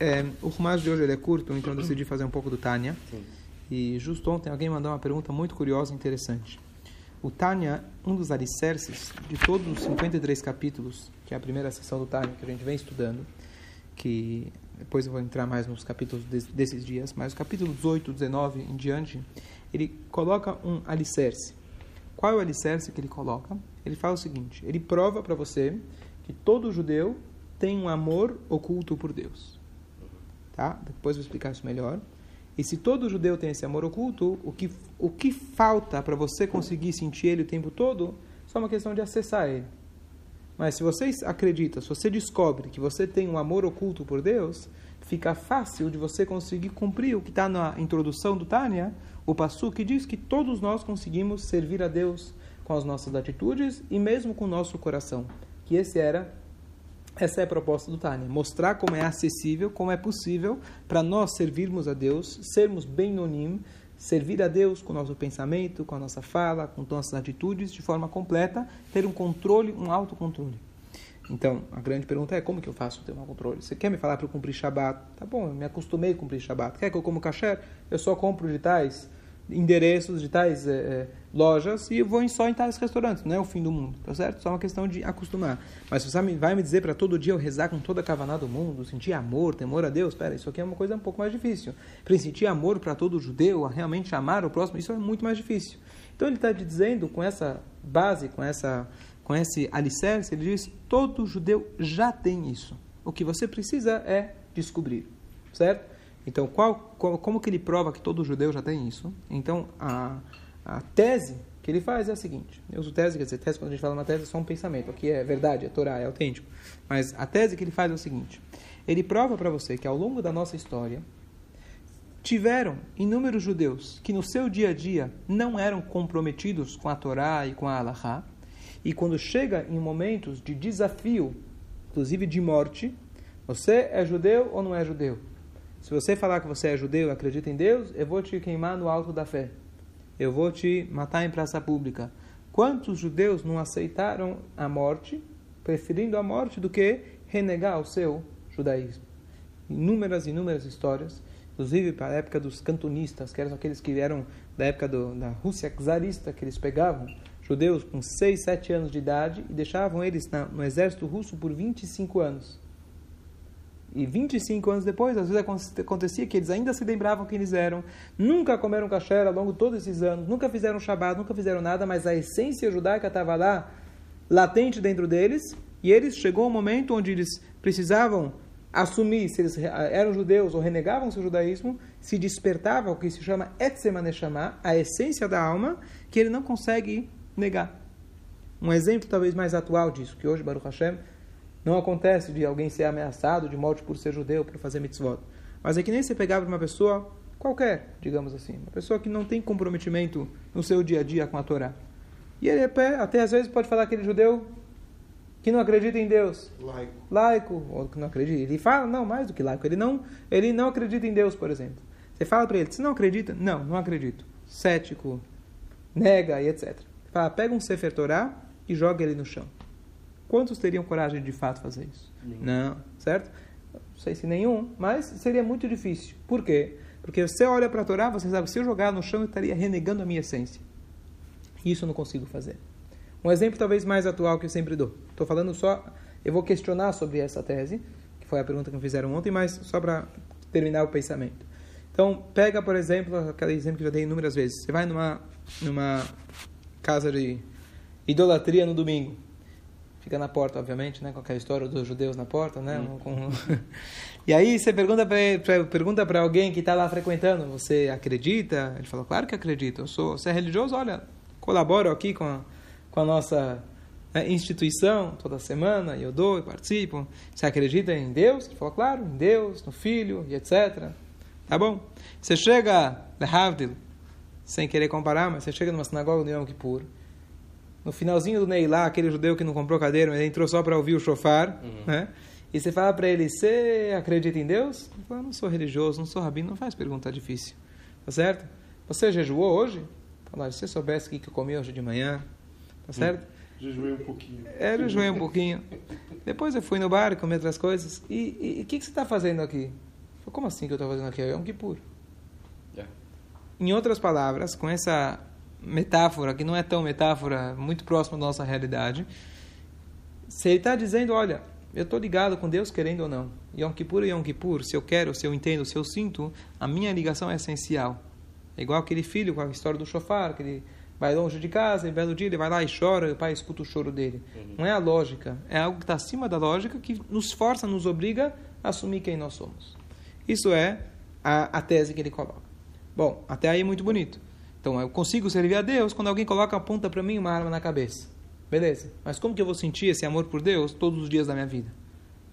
É, o Rumash de hoje ele é curto, então eu decidi fazer um pouco do Tânia. E justo ontem alguém mandou uma pergunta muito curiosa e interessante. O Tânia, um dos alicerces de todos os 53 capítulos, que é a primeira sessão do Tânia que a gente vem estudando, que depois eu vou entrar mais nos capítulos desses dias, mas o capítulo 18, 19 em diante, ele coloca um alicerce. Qual é o alicerce que ele coloca? Ele fala o seguinte: ele prova para você que todo judeu tem um amor oculto por Deus. Tá? Depois vou explicar isso melhor. E se todo judeu tem esse amor oculto, o que, o que falta para você conseguir sentir ele o tempo todo? Só uma questão de acessar ele. Mas se você acredita, se você descobre que você tem um amor oculto por Deus, fica fácil de você conseguir cumprir o que está na introdução do Tânia, o Passu, que diz que todos nós conseguimos servir a Deus com as nossas atitudes e mesmo com o nosso coração. Que esse era essa é a proposta do Tânia, mostrar como é acessível, como é possível para nós servirmos a Deus, sermos bem nonim, servir a Deus com o nosso pensamento, com a nossa fala, com nossas atitudes, de forma completa, ter um controle, um autocontrole. Então, a grande pergunta é como que eu faço ter um controle? Você quer me falar para eu cumprir Shabat? Tá bom, eu me acostumei a cumprir Shabat. Quer que eu como kasher? Eu só compro de tais endereços de tais é, é, lojas e vou só em tais restaurantes. Não é o fim do mundo, tá certo? Só uma questão de acostumar. Mas você vai me dizer para todo dia eu rezar com toda a cavaná do mundo, sentir amor, temor a Deus, espera, isso aqui é uma coisa um pouco mais difícil. Para sentir amor para todo judeu, a realmente amar o próximo, isso é muito mais difícil. Então ele está dizendo com essa base, com essa com esse alicerce, ele diz: todo judeu já tem isso. O que você precisa é descobrir, certo? Então, qual, qual, como que ele prova que todo judeu já tem isso? Então, a, a tese que ele faz é a seguinte: eu uso tese, quer dizer, tese, quando a gente fala uma tese, é só um pensamento. Aqui é verdade, é Torá, é autêntico. Mas a tese que ele faz é o seguinte: ele prova para você que ao longo da nossa história, tiveram inúmeros judeus que no seu dia a dia não eram comprometidos com a Torá e com a Alahá, e quando chega em momentos de desafio, inclusive de morte, você é judeu ou não é judeu? Se você falar que você é judeu e acredita em Deus, eu vou te queimar no alto da fé. Eu vou te matar em praça pública. Quantos judeus não aceitaram a morte, preferindo a morte do que renegar o seu judaísmo? Inúmeras, inúmeras histórias, inclusive para a época dos cantonistas, que eram aqueles que vieram da época do, da Rússia czarista, que eles pegavam judeus com 6, 7 anos de idade e deixavam eles na, no exército russo por 25 anos. E 25 anos depois, às vezes acontecia que eles ainda se lembravam quem eles eram, nunca comeram kasher ao longo de todos esses anos, nunca fizeram Shabbat, nunca fizeram nada, mas a essência judaica estava lá, latente dentro deles, e eles chegou um momento onde eles precisavam assumir se eles eram judeus ou renegavam seu judaísmo, se despertava o que se chama Etzemaneshama, a essência da alma, que ele não consegue negar. Um exemplo talvez mais atual disso, que hoje, Baruch Hashem, não acontece de alguém ser ameaçado de morte por ser judeu, por fazer mitzvot. Mas é que nem você pegava uma pessoa qualquer, digamos assim, uma pessoa que não tem comprometimento no seu dia a dia com a Torá. E ele até às vezes pode falar aquele judeu que não acredita em Deus. Laico. Laico, ou que não acredita. Ele fala, não, mais do que laico. Ele não, ele não acredita em Deus, por exemplo. Você fala para ele, você não acredita? Não, não acredito. Cético, nega e etc. Fala, pega um Sefer Torá e joga ele no chão. Quantos teriam coragem de, de fato fazer isso? Nenhum. Não, certo? Não sei se nenhum, mas seria muito difícil. Por quê? Porque você olha para a Torá, você sabe, se eu jogar no chão, eu estaria renegando a minha essência. Isso eu não consigo fazer. Um exemplo talvez mais atual que eu sempre dou. Estou falando só, eu vou questionar sobre essa tese, que foi a pergunta que me fizeram ontem, mas só para terminar o pensamento. Então, pega, por exemplo, aquele exemplo que eu já dei inúmeras vezes. Você vai numa, numa casa de idolatria no domingo fica na porta, obviamente, né, com aquela história dos judeus na porta, né? Hum. Com... e aí você pergunta para pergunta para alguém que está lá frequentando, você acredita? Ele falou, claro que acredito. Eu sou, você é religioso? Olha, colaboro aqui com a, com a nossa né, instituição toda semana, e eu dou e participo. Você acredita em Deus? Ele falou, claro, em Deus, no Filho e etc. Tá bom? Você chega, Lehavdil, sem querer comparar, mas você chega numa sinagoga no Yom Kippur, no finalzinho do Neilá, aquele judeu que não comprou cadeira, mas entrou só para ouvir o shofar, Uhum. né? E você fala para ele, você acredita em Deus? Ele fala, não sou religioso, não sou rabino, não faz pergunta difícil. Tá certo? Você jejuou hoje? Fala, se você soubesse o que que eu comi hoje de manhã, tá certo? Jejuei um pouquinho. É, jejuei um pouquinho. Depois eu fui no bar, comi outras coisas. E o que, que você está fazendo aqui? Como assim que eu estou fazendo aqui? É um Kippur. Yeah. Em outras palavras, com essa metáfora, que não é tão metáfora, muito próxima da nossa realidade, se ele está dizendo, olha, eu estou ligado com Deus querendo ou não. Yom Kippur e Yom Kippur, se eu quero, se eu entendo, se eu sinto, a minha ligação é essencial. É igual aquele filho com a história do chofar, que ele vai longe de casa, e belo dia ele vai lá e chora, e o pai escuta o choro dele. Uhum. Não é a lógica, é algo que está acima da lógica, que nos força, nos obriga a assumir quem nós somos. Isso é a, a tese que ele coloca. Bom, até aí é muito bonito. Então, eu consigo servir a Deus quando alguém coloca a ponta para mim uma arma na cabeça. Beleza. Mas como que eu vou sentir esse amor por Deus todos os dias da minha vida?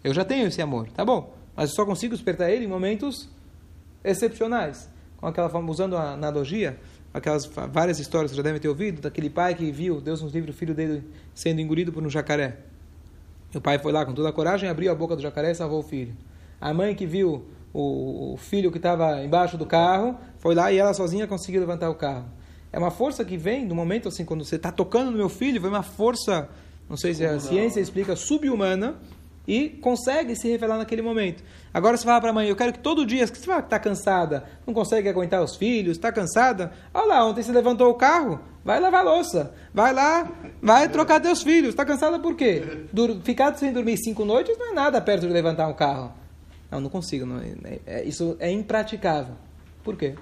Eu já tenho esse amor, tá bom. Mas eu só consigo despertar ele em momentos excepcionais. Com aquela usando a analogia, aquelas várias histórias que já devem ter ouvido, daquele pai que viu, Deus nos livre, o filho dele sendo engolido por um jacaré. E o pai foi lá com toda a coragem, abriu a boca do jacaré e salvou o filho. A mãe que viu o, filho que estava embaixo do carro, foi lá e ela sozinha conseguiu levantar o carro. É uma força que vem do momento assim, quando você está tocando no meu filho, vem uma força, não sei se a ciência explica, subhumana, e consegue se revelar naquele momento. Agora você fala para a mãe, eu quero que todo dia, que você está cansada, não consegue aguentar os filhos, está cansada, olha lá, ontem você levantou o carro, vai lavar louça, vai lá, vai trocar teus filhos, está cansada por quê? Dur ficar sem dormir cinco noites não é nada perto de levantar um carro. Não, não consigo. Não, é, é, isso é impraticável. Por quê?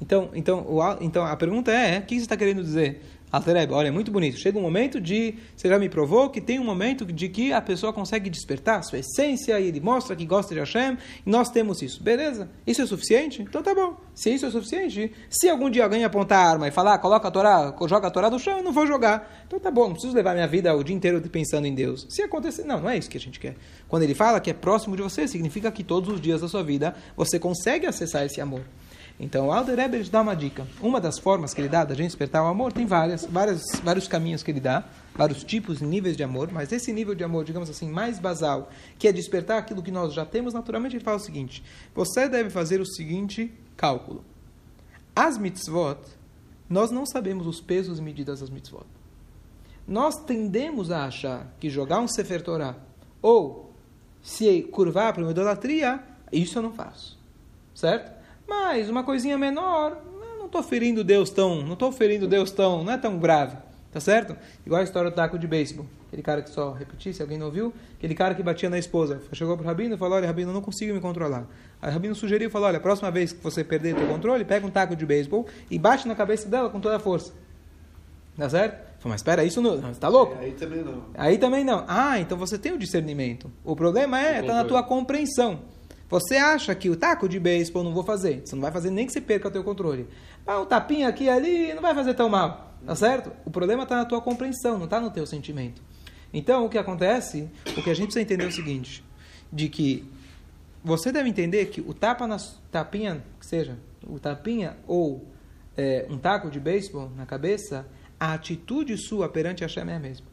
Então, então, o, então a pergunta é: o que você está querendo dizer? Altereb, olha, é muito bonito. Chega um momento de. Você já me provou que tem um momento de que a pessoa consegue despertar sua essência e ele mostra que gosta de Hashem e nós temos isso. Beleza? Isso é suficiente? Então tá bom. Se isso é suficiente, se algum dia alguém apontar a arma e falar, coloca a Torá, joga a Torá do chão, eu não vou jogar. Então tá bom, não preciso levar minha vida o dia inteiro pensando em Deus. Se acontecer. Não, não é isso que a gente quer. Quando ele fala que é próximo de você, significa que todos os dias da sua vida você consegue acessar esse amor. Então, o Alder Eber dá uma dica. Uma das formas que ele dá da gente despertar o amor, tem várias, várias, vários caminhos que ele dá, vários tipos e níveis de amor, mas esse nível de amor, digamos assim, mais basal, que é despertar aquilo que nós já temos, naturalmente ele fala o seguinte: você deve fazer o seguinte cálculo. As mitzvot, nós não sabemos os pesos e medidas das mitzvot. Nós tendemos a achar que jogar um Sefer Torah ou se curvar para uma idolatria, isso eu não faço. Certo? Mas uma coisinha menor, não estou ferindo Deus tão, não estou ferindo Deus tão, não é tão grave. Tá certo? Igual a história do taco de beisebol. Aquele cara que só repetir, se alguém não ouviu, aquele cara que batia na esposa. Chegou para o Rabino e falou: Olha, Rabino, eu não consigo me controlar. Aí o Rabino sugeriu e falou: Olha, a próxima vez que você perder o controle, pega um taco de beisebol e bate na cabeça dela com toda a força. Tá certo? Falei, mas espera, isso não. Você tá louco? Aí também não. Aí também não. Ah, então você tem o discernimento. O problema é, está na tua compreensão. Você acha que o taco de beisebol não vou fazer. Você não vai fazer nem que você perca o teu controle. Ah, um tapinha aqui e ali não vai fazer tão mal. Tá certo? O problema está na tua compreensão, não está no teu sentimento. Então, o que acontece, o que a gente precisa entender é o seguinte, de que você deve entender que o tapa na tapinha, que seja, o tapinha ou é, um taco de beisebol na cabeça, a atitude sua perante a Hashem é a mesma.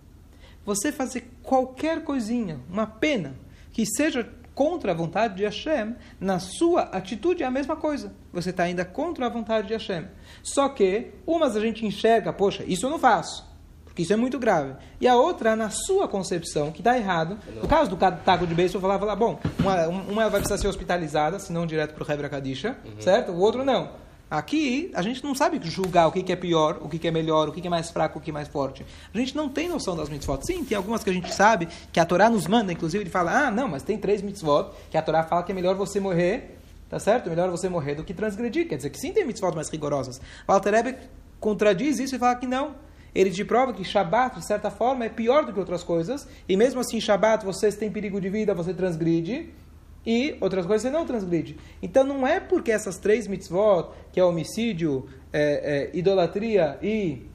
Você fazer qualquer coisinha, uma pena, que seja contra a vontade de Hashem, na sua atitude é a mesma coisa. Você está ainda contra a vontade de Hashem. Só que, umas a gente enxerga, poxa, isso eu não faço, porque isso é muito grave. E a outra, na sua concepção, que está errado. No caso do taco de beijo, eu falava, falar, bom, uma, uma vai precisar ser hospitalizada, se não direto para o Hebra Kadisha, uhum. certo? O outro não. Aqui, a gente não sabe julgar o que é pior, o que é melhor, o que é mais fraco, o que é mais forte. A gente não tem noção das mitzvot. Sim, tem algumas que a gente sabe, que a Torá nos manda, inclusive ele fala, ah, não, mas tem três mitzvot, que a Torá fala que é melhor você morrer, tá certo? Melhor você morrer do que transgredir. Quer dizer que sim, tem mitzvot mais rigorosas. O Alter contradiz isso e fala que não. Ele te prova que Shabat, de certa forma, é pior do que outras coisas, e mesmo assim, Shabat, você tem perigo de vida, você transgride, e outras coisas você não transgride. Então não é porque essas três mitzvot, que é homicídio, é, é, idolatria e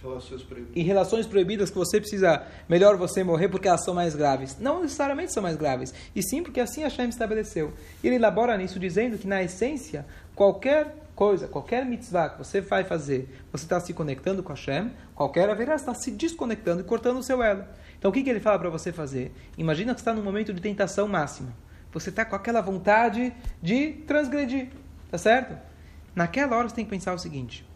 relações, e relações proibidas, que você precisa, melhor você morrer porque elas são mais graves. Não necessariamente são mais graves, e sim porque assim Hashem estabeleceu. Ele elabora nisso dizendo que na essência, qualquer coisa, qualquer mitzvah que você vai fazer, você está se conectando com Hashem, qualquer haverá está se desconectando e cortando o seu elo. Então o que, que ele fala para você fazer? Imagina que você está num momento de tentação máxima você está com aquela vontade de transgredir, tá certo? Naquela hora você tem que pensar o seguinte: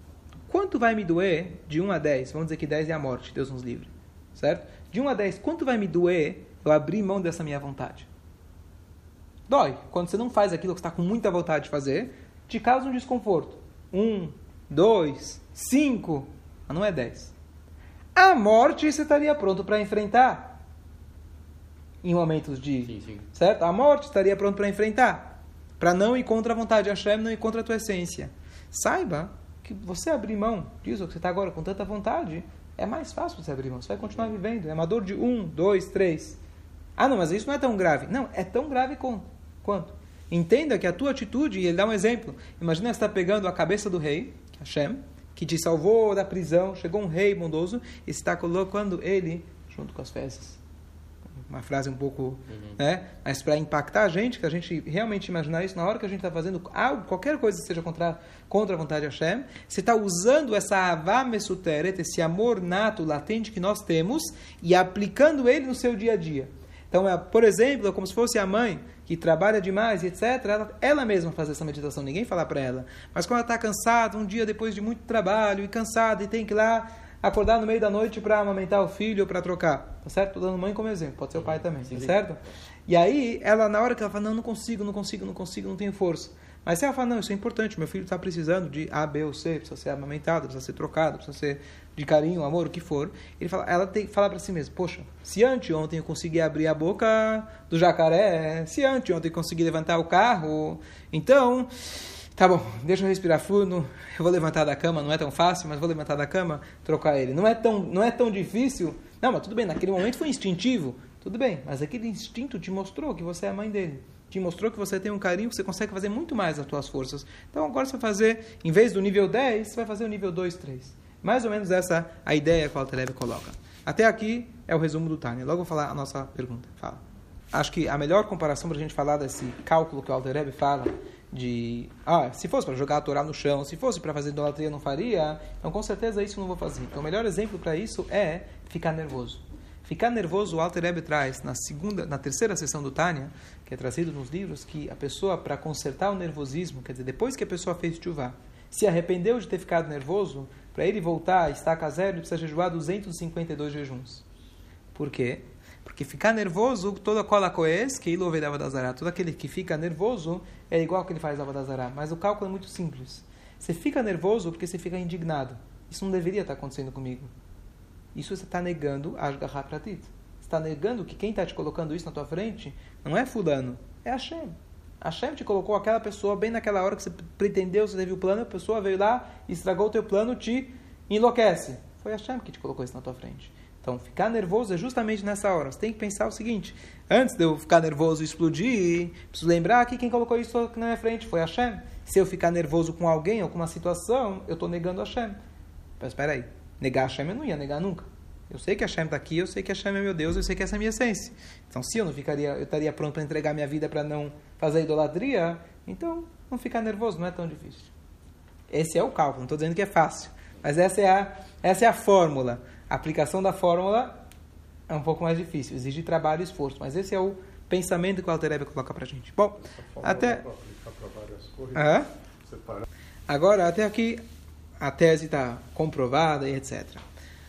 quanto vai me doer de 1 a 10? Vamos dizer que 10 é a morte, Deus nos livre, certo? De 1 a 10, quanto vai me doer eu abrir mão dessa minha vontade? Dói. Quando você não faz aquilo que está com muita vontade de fazer, te causa um desconforto. Um, dois, cinco, mas não é dez. A morte você estaria pronto para enfrentar em momentos de. Sim, sim. Certo? A morte estaria pronto para enfrentar. Para não ir contra a vontade de Hashem, não ir contra a tua essência. Saiba que você abrir mão disso que você está agora com tanta vontade, é mais fácil você abrir mão. Você vai continuar vivendo. É uma dor de um, dois, três. Ah, não, mas isso não é tão grave. Não, é tão grave quanto. Entenda que a tua atitude, e ele dá um exemplo. Imagina você está pegando a cabeça do rei, Hashem, que te salvou da prisão, chegou um rei bondoso e está colocando ele junto com as fezes. Uma frase um pouco, uhum. né? Mas para impactar a gente, que a gente realmente imaginar isso na hora que a gente está fazendo algo, qualquer coisa que seja contra, contra a vontade de Hashem, você está usando essa avá mesuteret, esse amor nato, latente que nós temos, e aplicando ele no seu dia a dia. Então, é, por exemplo, é como se fosse a mãe que trabalha demais etc., ela, ela mesma faz essa meditação, ninguém fala para ela. Mas quando ela está cansada, um dia depois de muito trabalho e cansada e tem que ir lá acordar no meio da noite para amamentar o filho ou para trocar, tá certo? Estou dando mãe como exemplo, pode ser o pai também, tá certo? E aí, ela na hora que ela fala, não, não consigo, não consigo, não consigo, não tenho força. Mas se ela fala, não, isso é importante, meu filho está precisando de A, B ou C, precisa ser amamentado, precisa ser trocado, precisa ser de carinho, amor, o que for. Ele fala, ela tem que falar para si mesma, poxa, se anteontem eu consegui abrir a boca do jacaré, se anteontem eu consegui levantar o carro, então, tá bom, deixa eu respirar fundo, eu vou levantar da cama, não é tão fácil, mas vou levantar da cama, trocar ele. Não é tão, não é tão difícil. Não, mas tudo bem, naquele momento foi instintivo. Tudo bem, mas aquele instinto te mostrou que você é a mãe dele te mostrou que você tem um carinho, que você consegue fazer muito mais as suas forças. Então agora você vai fazer, em vez do nível 10, você vai fazer o nível 2, 3. Mais ou menos essa a ideia que o Alter coloca. Até aqui é o resumo do Tânia. Logo vou falar a nossa pergunta. Fala. Acho que a melhor comparação para a gente falar desse cálculo que o Alter fala de ah, se fosse para jogar a Torá no chão, se fosse para fazer idolatria não faria, então com certeza isso não vou fazer. Então o melhor exemplo para isso é ficar nervoso. Ficar nervoso, o Alter Rebbe traz na segunda, na terceira sessão do Tânia, que é trazido nos livros, que a pessoa para consertar o nervosismo, quer dizer, depois que a pessoa fez chuva, se arrependeu de ter ficado nervoso, para ele voltar a estaca zero, ele precisa jejuar 252 jejuns. Por quê? Porque ficar nervoso, toda cola coes, que dava da zará, todo aquele que fica nervoso é igual que ele faz da zará. Mas o cálculo é muito simples. Você fica nervoso porque você fica indignado. Isso não deveria estar acontecendo comigo. Isso você está negando a Ashgaha. Você está negando que quem está te colocando isso na tua frente não é fulano, é Hashem. Hashem te colocou aquela pessoa bem naquela hora que você pretendeu, você teve o plano, a pessoa veio lá, estragou o teu plano, te enlouquece. Foi Hashem que te colocou isso na tua frente. Então, ficar nervoso é justamente nessa hora. Você tem que pensar o seguinte: antes de eu ficar nervoso e explodir, preciso lembrar que quem colocou isso na minha frente foi Hashem. Se eu ficar nervoso com alguém ou com uma situação, eu estou negando Hashem. Mas espera aí, negar Hashem eu não ia negar nunca. Eu sei que Hashem está aqui, eu sei que Hashem é meu Deus, eu sei que essa é a minha essência. Então, se eu não ficaria, eu estaria pronto para entregar minha vida para não fazer idolatria, então não ficar nervoso, não é tão difícil. Esse é o cálculo, não estou dizendo que é fácil, mas essa é a, essa é a fórmula. A aplicação da fórmula é um pouco mais difícil, exige trabalho e esforço, mas esse é o pensamento que o Alterebe coloca para a gente. Bom, até... Agora, até aqui, a tese está comprovada e etc.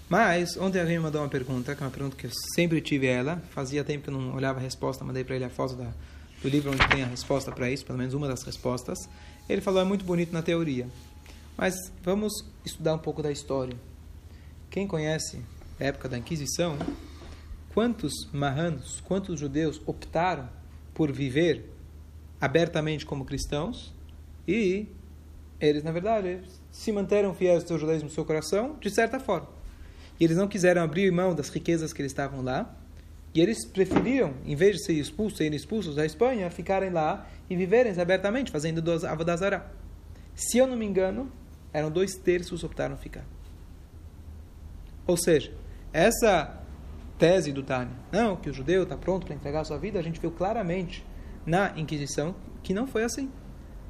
Mas, ontem alguém me mandou uma pergunta, que é uma pergunta que eu sempre tive ela, fazia tempo que eu não olhava a resposta, mandei para ele a foto da, do livro onde tem a resposta para isso, pelo menos uma das respostas. Ele falou, é muito bonito na teoria. Mas vamos estudar um pouco da história. Quem conhece a época da Inquisição, quantos marranos, quantos judeus optaram por viver abertamente como cristãos e eles, na verdade, se manteram fiéis ao seu judaísmo no seu coração, de certa forma. E eles não quiseram abrir mão das riquezas que eles estavam lá. E eles preferiam, em vez de ser expulsos, serem expulsos da Espanha, ficarem lá e viverem abertamente, fazendo Avodazará. Se eu não me engano, eram dois terços optaram ficar. Ou seja, essa tese do Tânia, não, que o judeu está pronto para entregar a sua vida, a gente viu claramente na Inquisição que não foi assim.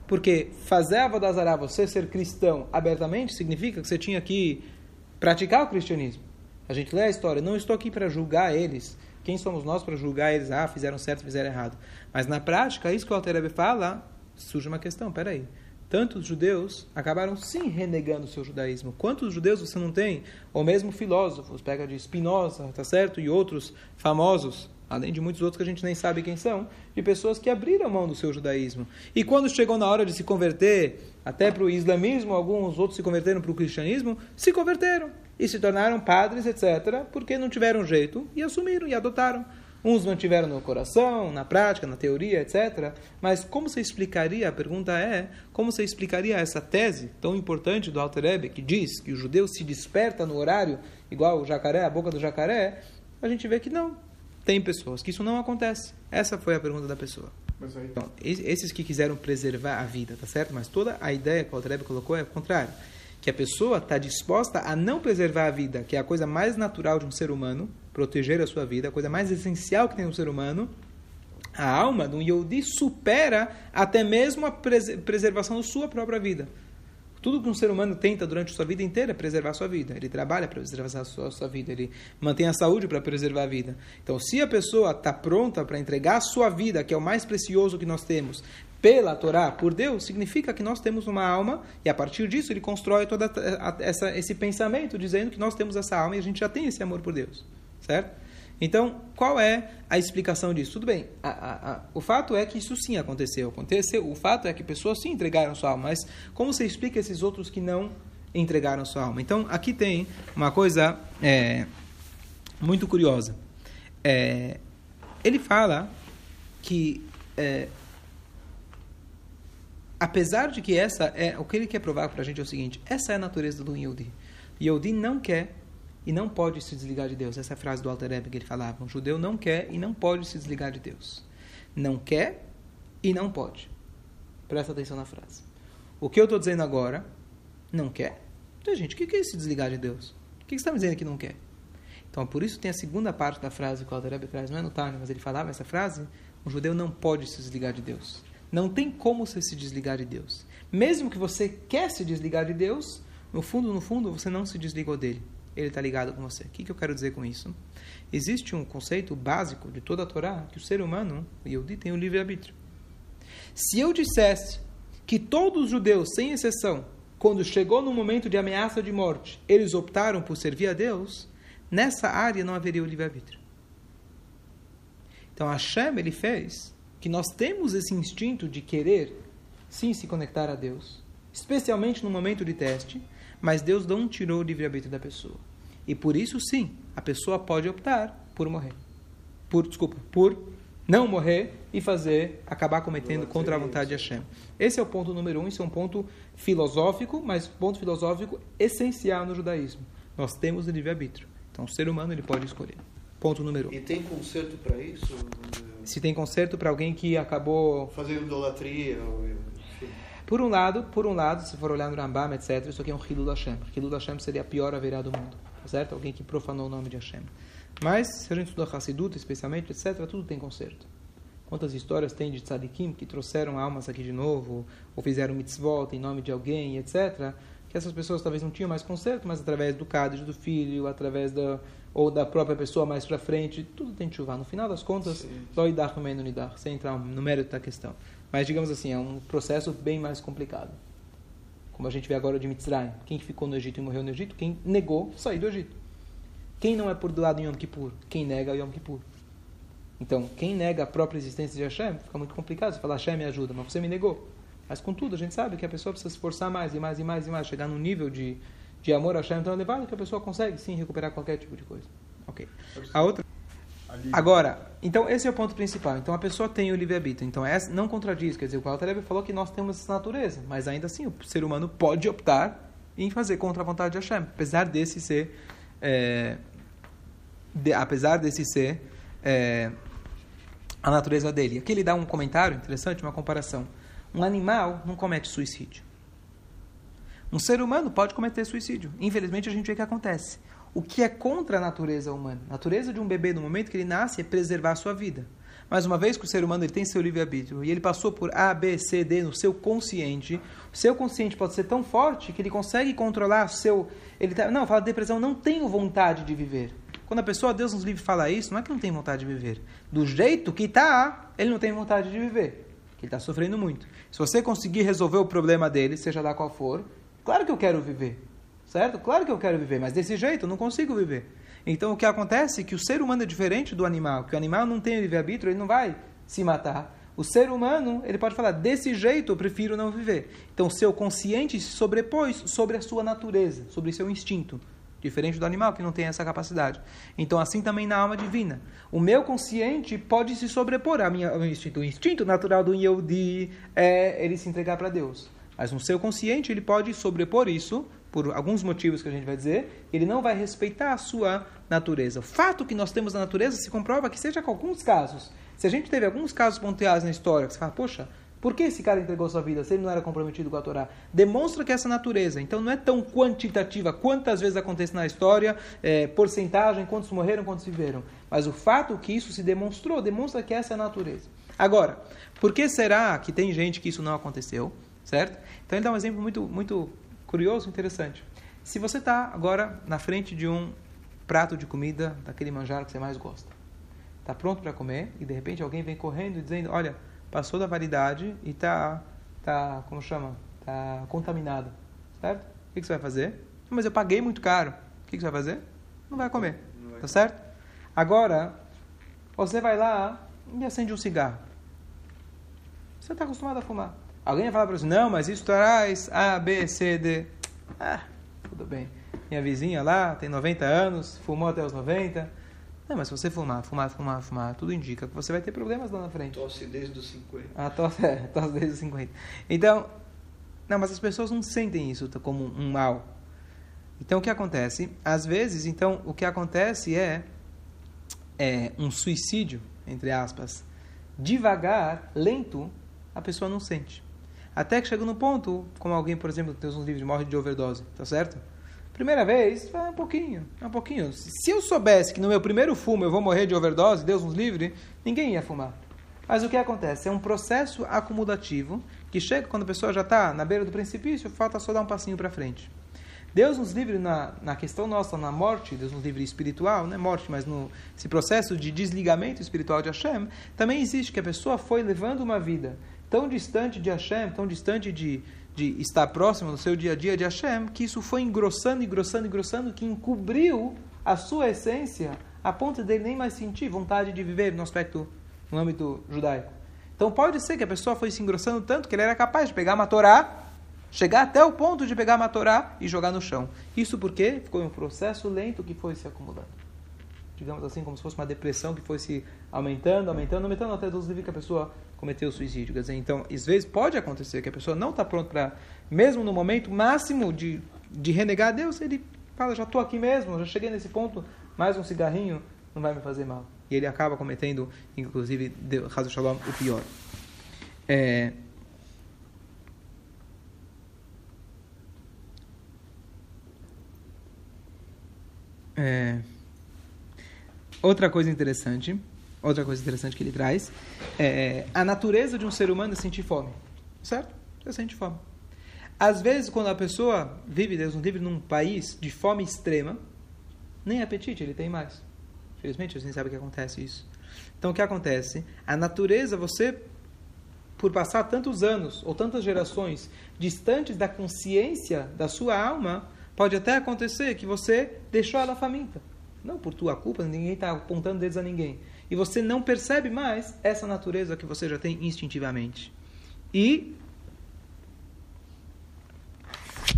Porque fazer Avodazará, você ser cristão abertamente, significa que você tinha que praticar o cristianismo. A gente lê a história, não estou aqui para julgar eles. Quem somos nós para julgar eles? Ah, fizeram certo, fizeram errado. Mas na prática, isso que o Alterebe fala, surge uma questão, peraí. Tantos judeus acabaram sim renegando o seu judaísmo. Quantos judeus você não tem? Ou mesmo filósofos, pega de Spinoza, tá certo? E outros famosos, além de muitos outros que a gente nem sabe quem são, de pessoas que abriram mão do seu judaísmo. E quando chegou na hora de se converter até para o islamismo, alguns outros se converteram para o cristianismo, se converteram e se tornaram padres, etc., porque não tiveram jeito e assumiram e adotaram. Uns mantiveram no coração, na prática, na teoria, etc. Mas como você explicaria, a pergunta é, como você explicaria essa tese tão importante do Alter que diz que o judeu se desperta no horário, igual o jacaré, a boca do jacaré, a gente vê que não. Tem pessoas que isso não acontece. Essa foi a pergunta da pessoa. Então, esses que quiseram preservar a vida, tá certo? Mas toda a ideia que o Alter colocou é o contrário que a pessoa está disposta a não preservar a vida, que é a coisa mais natural de um ser humano, proteger a sua vida, a coisa mais essencial que tem um ser humano, a alma de um Yodi supera até mesmo a preservação da sua própria vida. Tudo que um ser humano tenta durante a sua vida inteira é preservar a sua vida. Ele trabalha para preservar a sua, a sua vida, ele mantém a saúde para preservar a vida. Então, se a pessoa está pronta para entregar a sua vida, que é o mais precioso que nós temos, pela Torá, por Deus, significa que nós temos uma alma e a partir disso ele constrói todo esse pensamento dizendo que nós temos essa alma e a gente já tem esse amor por Deus, certo? Então, qual é a explicação disso? Tudo bem, a, a, a, o fato é que isso sim aconteceu. aconteceu. O fato é que pessoas sim entregaram sua alma, mas como você explica esses outros que não entregaram sua alma? Então, aqui tem uma coisa é, muito curiosa. É, ele fala que é, apesar de que essa é o que ele quer provar para a gente é o seguinte: essa é a natureza do Yehudi. Yehudi não quer e não pode se desligar de Deus. Essa é a frase do Alter Rebbe que ele falava. Um judeu não quer e não pode se desligar de Deus. Não quer e não pode. Presta atenção na frase. O que eu estou dizendo agora, não quer. Então, gente, o que é se desligar de Deus? O que você está me dizendo que não quer? Então, por isso tem a segunda parte da frase que o Alter Rebbe traz. Não é no Tânia, mas ele falava essa frase. Um judeu não pode se desligar de Deus. Não tem como você se desligar de Deus. Mesmo que você quer se desligar de Deus, no fundo, no fundo, você não se desligou dele. Ele está ligado com você. O que, que eu quero dizer com isso? Existe um conceito básico de toda a Torá que o ser humano, o Yehudi, tem o livre-arbítrio. Se eu dissesse que todos os judeus, sem exceção, quando chegou no momento de ameaça de morte, eles optaram por servir a Deus, nessa área não haveria o livre-arbítrio. Então Hashem, ele fez que nós temos esse instinto de querer, sim, se conectar a Deus, especialmente no momento de teste, mas Deus não tirou o livre-arbítrio da pessoa. E por isso, sim, a pessoa pode optar por morrer. Por, desculpa, por não morrer e fazer, acabar cometendo contra a vontade de Hashem. Esse é o ponto número um, esse é um ponto filosófico, mas ponto filosófico essencial no judaísmo. Nós temos o livre-arbítrio. Então, o ser humano ele pode escolher. Ponto número um. E tem conserto para isso? se tem conserto para alguém que acabou fazendo idolatria por um lado por um lado se for olhar no Rambam etc isso aqui é um Hilul Hashem Hilul Hashem seria a pior haverá do mundo certo alguém que profanou o nome de Hashem mas se a gente estudar Hassidut especialmente etc tudo tem conserto quantas histórias tem de tzadikim que trouxeram almas aqui de novo ou fizeram mitzvot em nome de alguém etc que essas pessoas talvez não tinham mais conserto mas através do Cádiz do filho através da ou da própria pessoa mais para frente, tudo tem chuva. No final das contas, loidar também no nidar, sem entrar no mérito da questão. Mas, digamos assim, é um processo bem mais complicado. Como a gente vê agora de Mitzrayim. Quem ficou no Egito e morreu no Egito? Quem negou sair do Egito. Quem não é por do lado de Yom Kippur? Quem nega Yom Kippur. Então, quem nega a própria existência de Hashem, fica muito complicado. Você fala, Hashem me ajuda, mas você me negou. Mas, contudo, a gente sabe que a pessoa precisa se esforçar mais e mais e mais e mais, chegar num nível de de amor a Hashem tão elevado que a pessoa consegue sim recuperar qualquer tipo de coisa. Ok. A outra. Agora, então esse é o ponto principal. Então a pessoa tem o livre-arbítrio. Então essa não contradiz. Quer dizer, o Altareb falou que nós temos essa natureza. Mas ainda assim, o ser humano pode optar em fazer contra a vontade de Hashem. Apesar desse ser. É, de, apesar desse ser. É, a natureza dele. Aqui ele dá um comentário interessante, uma comparação. Um animal não comete suicídio. Um ser humano pode cometer suicídio. Infelizmente, a gente vê que acontece. O que é contra a natureza humana? A natureza de um bebê, no momento que ele nasce, é preservar a sua vida. Mas uma vez que o ser humano ele tem seu livre-arbítrio e ele passou por A, B, C, D no seu consciente, o seu consciente pode ser tão forte que ele consegue controlar o seu... Ele tá, não, fala depressão, não tenho vontade de viver. Quando a pessoa, Deus nos livre, fala isso, não é que não tem vontade de viver. Do jeito que está, ele não tem vontade de viver. Ele está sofrendo muito. Se você conseguir resolver o problema dele, seja lá qual for, Claro que eu quero viver, certo? Claro que eu quero viver, mas desse jeito eu não consigo viver. Então o que acontece é que o ser humano é diferente do animal, que o animal não tem livre-arbítrio, ele não vai se matar. O ser humano, ele pode falar, desse jeito eu prefiro não viver. Então, o seu consciente se sobrepôs sobre a sua natureza, sobre seu instinto. Diferente do animal, que não tem essa capacidade. Então, assim também na alma divina. O meu consciente pode se sobrepor ao meu instinto. O instinto natural do Yehudi é ele se entregar para Deus. Mas no seu consciente, ele pode sobrepor isso, por alguns motivos que a gente vai dizer, ele não vai respeitar a sua natureza. O fato que nós temos na natureza se comprova que, seja com alguns casos, se a gente teve alguns casos pontuais na história, que você fala, poxa, por que esse cara entregou sua vida se ele não era comprometido com a Torá? Demonstra que essa natureza, então não é tão quantitativa quantas vezes acontece na história, é, porcentagem, quantos morreram, quantos viveram. Mas o fato que isso se demonstrou, demonstra que essa é a natureza. Agora, por que será que tem gente que isso não aconteceu? Certo? Então ele dá um exemplo muito, muito curioso, interessante. Se você está agora na frente de um prato de comida daquele manjar que você mais gosta está pronto para comer e de repente alguém vem correndo dizendo, olha, passou da validade e está, tá, como chama, está contaminado, certo? O que, que, você vai fazer? Mas eu paguei muito caro. O que, que você vai fazer? Não vai comer, Não vai. tá certo? Agora, você vai lá e acende um cigarro. Você está acostumado a fumar. Alguém vai falar para você, não, mas isso traz A, B, C, D. Ah, tudo bem. Minha vizinha lá tem 90 anos, fumou até os 90 não, mas se você fumar, fumar, fumar, fumar, tudo indica que você vai ter problemas lá na frente. Tosse desde os 50. Ah, tosse, é, tosse desde os 50. Então, não, mas as pessoas não sentem isso como um mal. Então, o que acontece? Às vezes, então, o que acontece é, é um suicídio, entre aspas, devagar, lento, a pessoa não sente. Até que chega no ponto, como alguém, por exemplo, tem uns livros, morre de overdose, tá certo? Primeira vez, um pouquinho, um pouquinho. Se eu soubesse que no meu primeiro fumo eu vou morrer de overdose, Deus nos livre, ninguém ia fumar. Mas o que acontece? É um processo acumulativo que chega quando a pessoa já está na beira do precipício, falta só dar um passinho para frente. Deus nos livre na, na questão nossa, na morte, Deus nos livre espiritual, não é morte, mas no esse processo de desligamento espiritual de Hashem, também existe que a pessoa foi levando uma vida tão distante de Hashem, tão distante de, de estar próximo no seu dia a dia de Hashem, que isso foi engrossando, engrossando, engrossando, que encobriu a sua essência a ponto de ele nem mais sentir vontade de viver no aspecto, no âmbito judaico. Então pode ser que a pessoa foi se engrossando tanto que ele era capaz de pegar uma Torá, chegar até o ponto de pegar uma Torá e jogar no chão. Isso porque ficou um processo lento que foi se acumulando digamos assim, como se fosse uma depressão que foi se aumentando, aumentando, aumentando, até Deus livre que a pessoa cometeu suicídio. Quer dizer, então, às vezes pode acontecer que a pessoa não está pronta para, mesmo no momento máximo de, de renegar a Deus, ele fala, já estou aqui mesmo, já cheguei nesse ponto, mais um cigarrinho não vai me fazer mal. E ele acaba cometendo, inclusive, Hazu Shalom, o pior. É, é, Outra coisa interessante, outra coisa interessante que ele traz, é a natureza de um ser humano é sentir fome. Certo? Você sente fome. Às vezes, quando a pessoa vive, Deus não vive num país de fome extrema, nem apetite ele tem mais. Infelizmente, a gente sabe que acontece isso. Então, o que acontece? A natureza, você, por passar tantos anos ou tantas gerações distantes da consciência da sua alma, pode até acontecer que você deixou ela faminta. Não por tua culpa, ninguém está apontando dedos a ninguém. E você não percebe mais essa natureza que você já tem instintivamente. E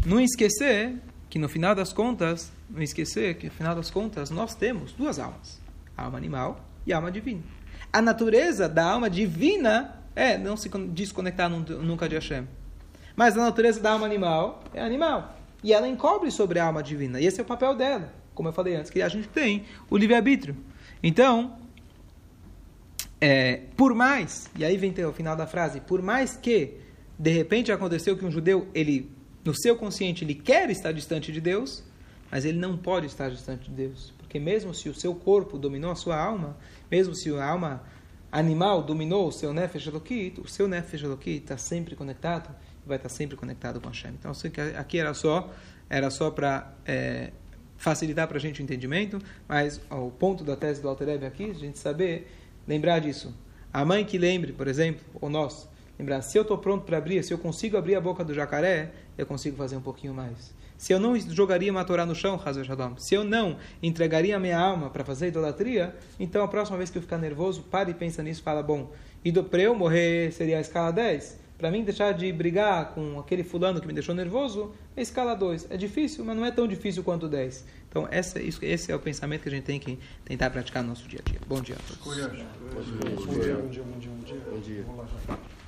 não esquecer que no final das contas, não esquecer que no final das contas nós temos duas almas, alma animal e alma divina. A natureza da alma divina é não se desconectar nunca de Hashem. Mas a natureza da alma animal é animal. E ela encobre sobre a alma divina. E esse é o papel dela como eu falei antes, que a gente tem o livre-arbítrio. Então, é, por mais, e aí vem o final da frase, por mais que de repente aconteceu que um judeu, ele no seu consciente, ele quer estar distante de Deus, mas ele não pode estar distante de Deus. Porque mesmo se o seu corpo dominou a sua alma, mesmo se a alma animal dominou o seu Nefesh Elokit, o seu Nefesh Elokit está sempre conectado, vai estar sempre conectado com Hashem. Então, aqui era só, era só para é, facilitar para a gente o entendimento, mas ó, o ponto da tese do Alter aqui, a gente saber, lembrar disso. A mãe que lembre, por exemplo, ou nós, Lembrar, se eu estou pronto para abrir, se eu consigo abrir a boca do jacaré, eu consigo fazer um pouquinho mais. Se eu não jogaria uma Torá no chão, se eu não entregaria a minha alma para fazer idolatria, então a próxima vez que eu ficar nervoso, pare e pensa nisso fala, bom, para eu morrer seria a escala 10, para mim deixar de brigar com aquele fulano que me deixou nervoso, é escala 2. É difícil, mas não é tão difícil quanto 10. Então, essa, isso, esse é o pensamento que a gente tem que tentar praticar no nosso dia a dia. Bom dia a todos. Bom dia, bom dia, bom dia. Bom dia. Bom dia.